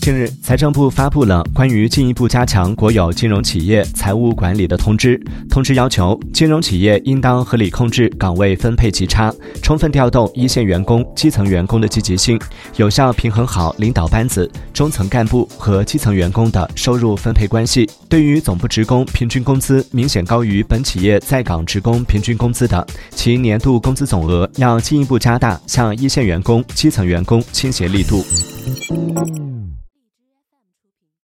近日财政部发布了关于进一步加强国有金融企业财务管理的通知。通知要求金融企业应当合理控制岗位分配级差充分调动一线员工基层员工的积极性有效平衡好领导班子中层干部和基层员工的收入分配关系对于总部职工平均工资明显高于本企业在岗职工平均工资的其年度工资总额要进一步加大向一线员工基层员工倾斜力度。